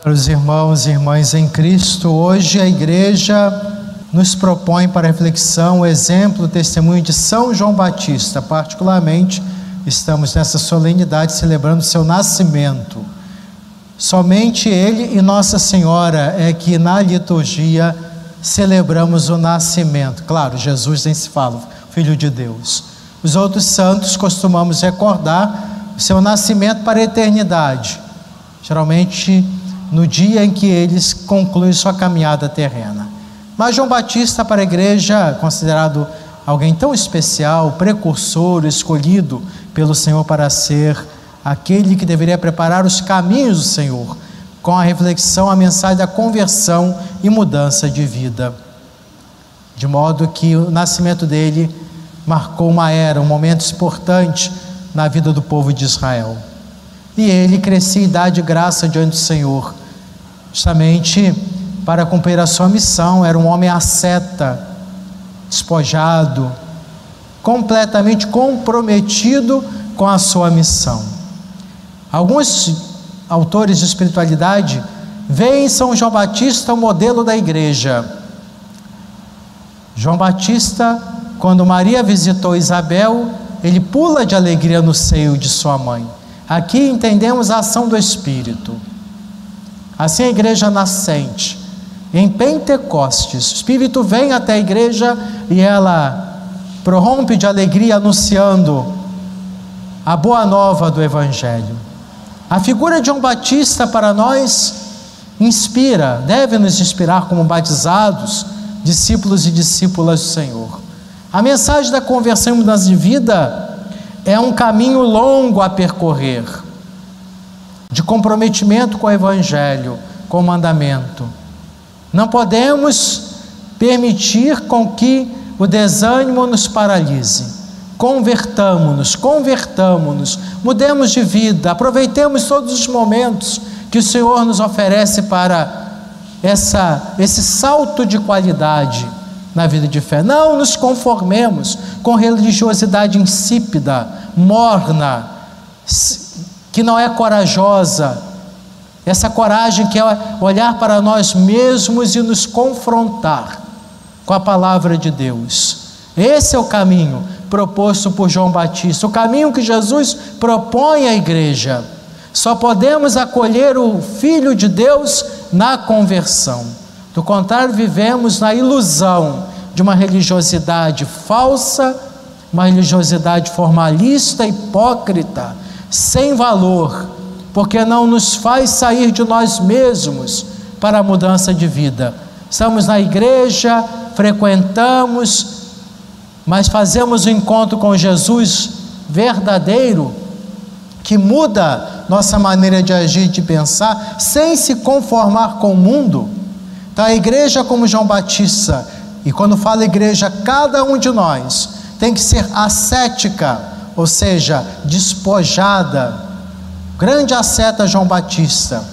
Caros irmãos e irmãs em Cristo, hoje a igreja nos propõe para reflexão o exemplo, o testemunho de São João Batista. Particularmente, estamos nessa solenidade celebrando seu nascimento. Somente ele e Nossa Senhora é que na liturgia celebramos o nascimento. Claro, Jesus nem se fala, Filho de Deus. Os outros santos costumamos recordar o seu nascimento para a eternidade. Geralmente no dia em que eles concluem sua caminhada terrena. Mas João Batista, para a igreja, considerado alguém tão especial, precursor, escolhido pelo Senhor para ser aquele que deveria preparar os caminhos do Senhor, com a reflexão, a mensagem da conversão e mudança de vida. De modo que o nascimento dele marcou uma era, um momento importante na vida do povo de Israel. E ele crescia em idade e graça diante do Senhor, justamente para cumprir a sua missão. Era um homem asceta, despojado, completamente comprometido com a sua missão. Alguns autores de espiritualidade veem em São João Batista o modelo da igreja. João Batista, quando Maria visitou Isabel, ele pula de alegria no seio de sua mãe. Aqui entendemos a ação do Espírito. Assim a igreja nascente, em Pentecostes, o Espírito vem até a igreja e ela prorrompe de alegria anunciando a boa nova do Evangelho. A figura de João Batista para nós inspira, deve nos inspirar como batizados, discípulos e discípulas do Senhor. A mensagem da conversão e mudança de vida é um caminho longo a percorrer de comprometimento com o Evangelho, com o mandamento. Não podemos permitir com que o desânimo nos paralise. Convertamos-nos, convertamos-nos, mudemos de vida, aproveitemos todos os momentos que o Senhor nos oferece para essa, esse salto de qualidade na vida de fé. Não nos conformemos com religiosidade insípida, morna, que não é corajosa, essa coragem que é olhar para nós mesmos e nos confrontar com a palavra de Deus. Esse é o caminho proposto por João Batista, o caminho que Jesus propõe à igreja. Só podemos acolher o Filho de Deus na conversão. Do contrário, vivemos na ilusão de uma religiosidade falsa, uma religiosidade formalista, hipócrita sem valor, porque não nos faz sair de nós mesmos para a mudança de vida. Estamos na igreja, frequentamos, mas fazemos o encontro com Jesus verdadeiro, que muda nossa maneira de agir e de pensar, sem se conformar com o mundo. Então, a igreja, como João Batista, e quando fala igreja, cada um de nós tem que ser ascética ou seja, despojada. Grande asceta João Batista,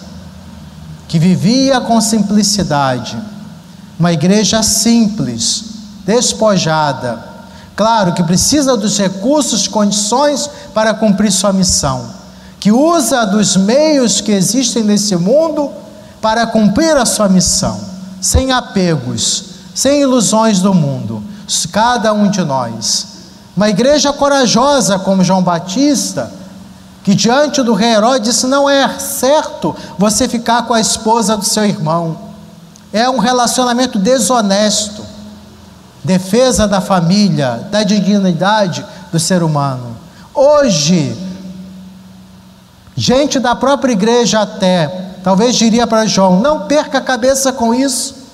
que vivia com simplicidade, uma igreja simples, despojada. Claro que precisa dos recursos, condições para cumprir sua missão, que usa dos meios que existem nesse mundo para cumprir a sua missão, sem apegos, sem ilusões do mundo, cada um de nós. Uma igreja corajosa como João Batista, que diante do rei Herodes disse: não é certo você ficar com a esposa do seu irmão. É um relacionamento desonesto, defesa da família, da dignidade do ser humano. Hoje, gente da própria igreja até, talvez diria para João: não perca a cabeça com isso.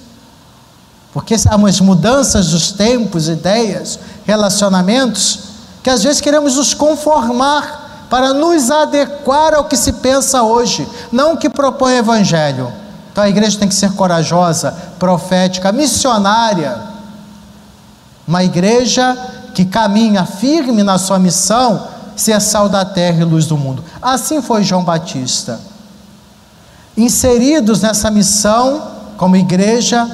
Porque as mudanças dos tempos, ideias, relacionamentos, que às vezes queremos nos conformar para nos adequar ao que se pensa hoje, não o que propõe o Evangelho. Então a igreja tem que ser corajosa, profética, missionária. Uma igreja que caminha firme na sua missão, ser sal da terra e luz do mundo. Assim foi João Batista. Inseridos nessa missão, como igreja,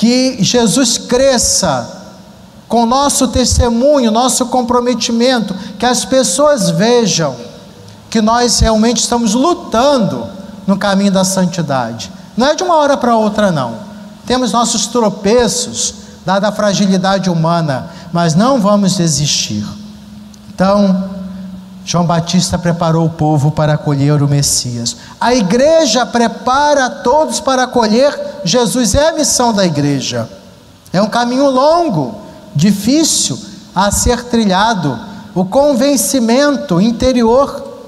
que Jesus cresça com nosso testemunho, nosso comprometimento, que as pessoas vejam que nós realmente estamos lutando no caminho da santidade. Não é de uma hora para outra, não. Temos nossos tropeços, dada a fragilidade humana, mas não vamos desistir. Então, João Batista preparou o povo para acolher o Messias. A igreja prepara todos para acolher Jesus, é a missão da igreja. É um caminho longo, difícil a ser trilhado. O convencimento interior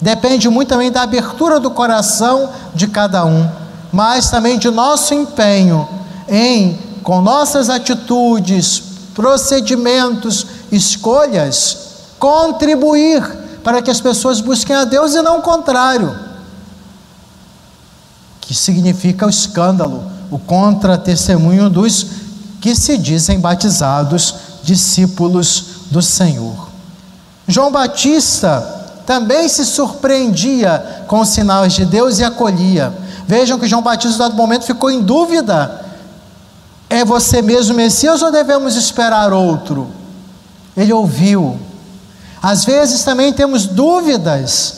depende muito também da abertura do coração de cada um, mas também de nosso empenho em, com nossas atitudes, procedimentos, escolhas, contribuir para que as pessoas busquem a Deus e não o contrário, que significa o escândalo, o contra-testemunho dos que se dizem batizados, discípulos do Senhor. João Batista também se surpreendia com os sinais de Deus e acolhia. Vejam que João Batista, no dado momento, ficou em dúvida: é você mesmo Messias ou devemos esperar outro? Ele ouviu. Às vezes também temos dúvidas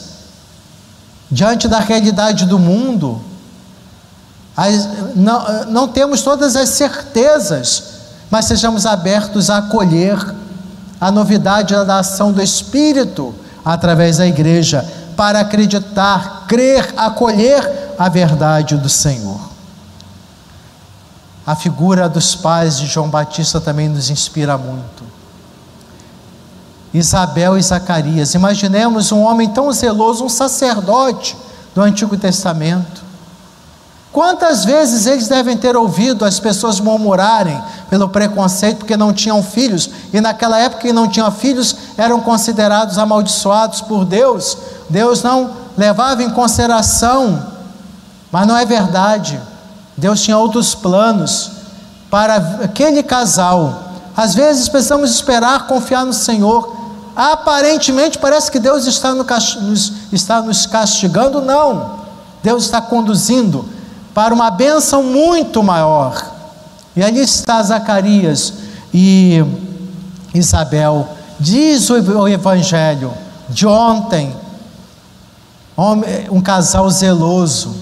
diante da realidade do mundo, não, não temos todas as certezas, mas sejamos abertos a acolher a novidade da ação do Espírito através da igreja, para acreditar, crer, acolher a verdade do Senhor. A figura dos pais de João Batista também nos inspira muito. Isabel e Zacarias, imaginemos um homem tão zeloso, um sacerdote do Antigo Testamento. Quantas vezes eles devem ter ouvido as pessoas murmurarem pelo preconceito porque não tinham filhos, e naquela época que não tinham filhos eram considerados amaldiçoados por Deus. Deus não levava em consideração, mas não é verdade. Deus tinha outros planos para aquele casal. Às vezes precisamos esperar, confiar no Senhor. Aparentemente parece que Deus está, no, nos, está nos castigando, não. Deus está conduzindo para uma bênção muito maior. E ali está Zacarias e Isabel. Diz o Evangelho de ontem, um casal zeloso,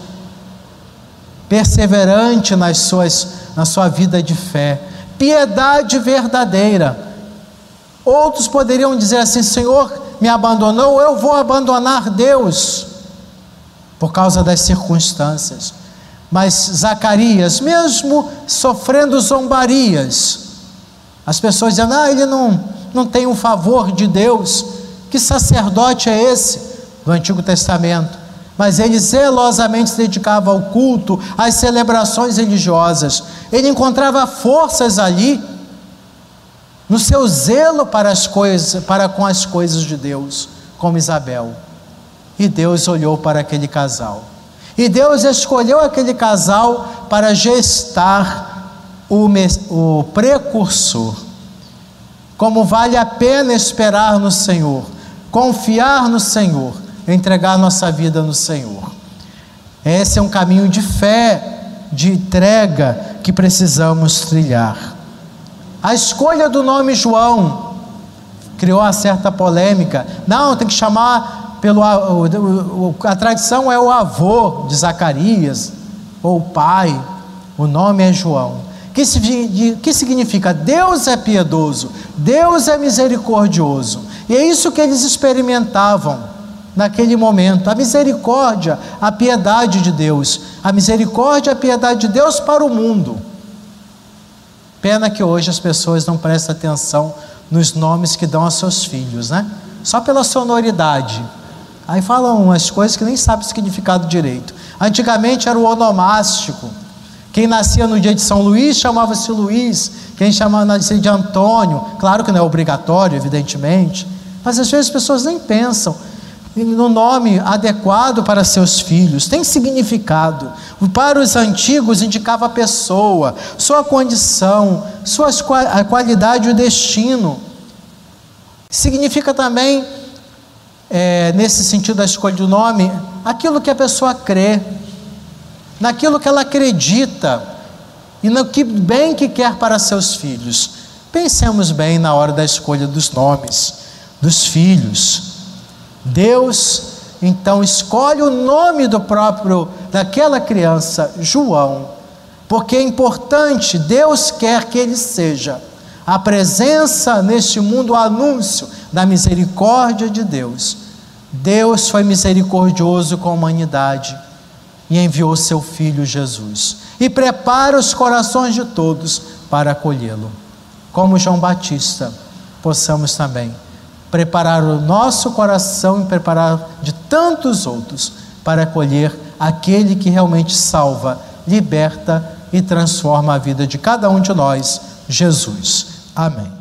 perseverante nas suas, na sua vida de fé, piedade verdadeira. Outros poderiam dizer assim: Senhor, me abandonou, eu vou abandonar Deus, por causa das circunstâncias. Mas Zacarias, mesmo sofrendo zombarias, as pessoas dizendo: ah, ele não, não tem um favor de Deus. Que sacerdote é esse do Antigo Testamento? Mas ele zelosamente se dedicava ao culto, às celebrações religiosas. Ele encontrava forças ali, no seu zelo para, as coisas, para com as coisas de Deus, como Isabel. E Deus olhou para aquele casal e Deus escolheu aquele casal para gestar o, o precursor. Como vale a pena esperar no Senhor, confiar no Senhor, entregar nossa vida no Senhor. Esse é um caminho de fé, de entrega que precisamos trilhar. A escolha do nome João criou uma certa polêmica. Não, tem que chamar pelo a tradição é o avô de Zacarias ou o pai. O nome é João. Que, que significa Deus é piedoso, Deus é misericordioso. E é isso que eles experimentavam naquele momento, a misericórdia, a piedade de Deus, a misericórdia, a piedade de Deus para o mundo. Pena que hoje as pessoas não prestam atenção nos nomes que dão aos seus filhos, né? Só pela sonoridade. Aí falam umas coisas que nem sabe o significado direito. Antigamente era o onomástico. Quem nascia no dia de São Luís chamava-se Luís. Quem chamava nascia de Antônio. Claro que não é obrigatório, evidentemente. Mas às vezes as pessoas nem pensam no nome adequado para seus filhos, tem significado. Para os antigos indicava a pessoa, sua condição, sua a qualidade e o destino. Significa também é, nesse sentido da escolha do nome, aquilo que a pessoa crê, naquilo que ela acredita e no que bem que quer para seus filhos. Pensemos bem na hora da escolha dos nomes dos filhos. Deus então escolhe o nome do próprio daquela criança, João, porque é importante, Deus quer que ele seja a presença neste mundo, o anúncio da misericórdia de Deus. Deus foi misericordioso com a humanidade e enviou seu filho Jesus e prepara os corações de todos para acolhê-lo. Como João Batista, possamos também preparar o nosso coração e preparar de tantos outros para acolher aquele que realmente salva, liberta e transforma a vida de cada um de nós, Jesus. Amém.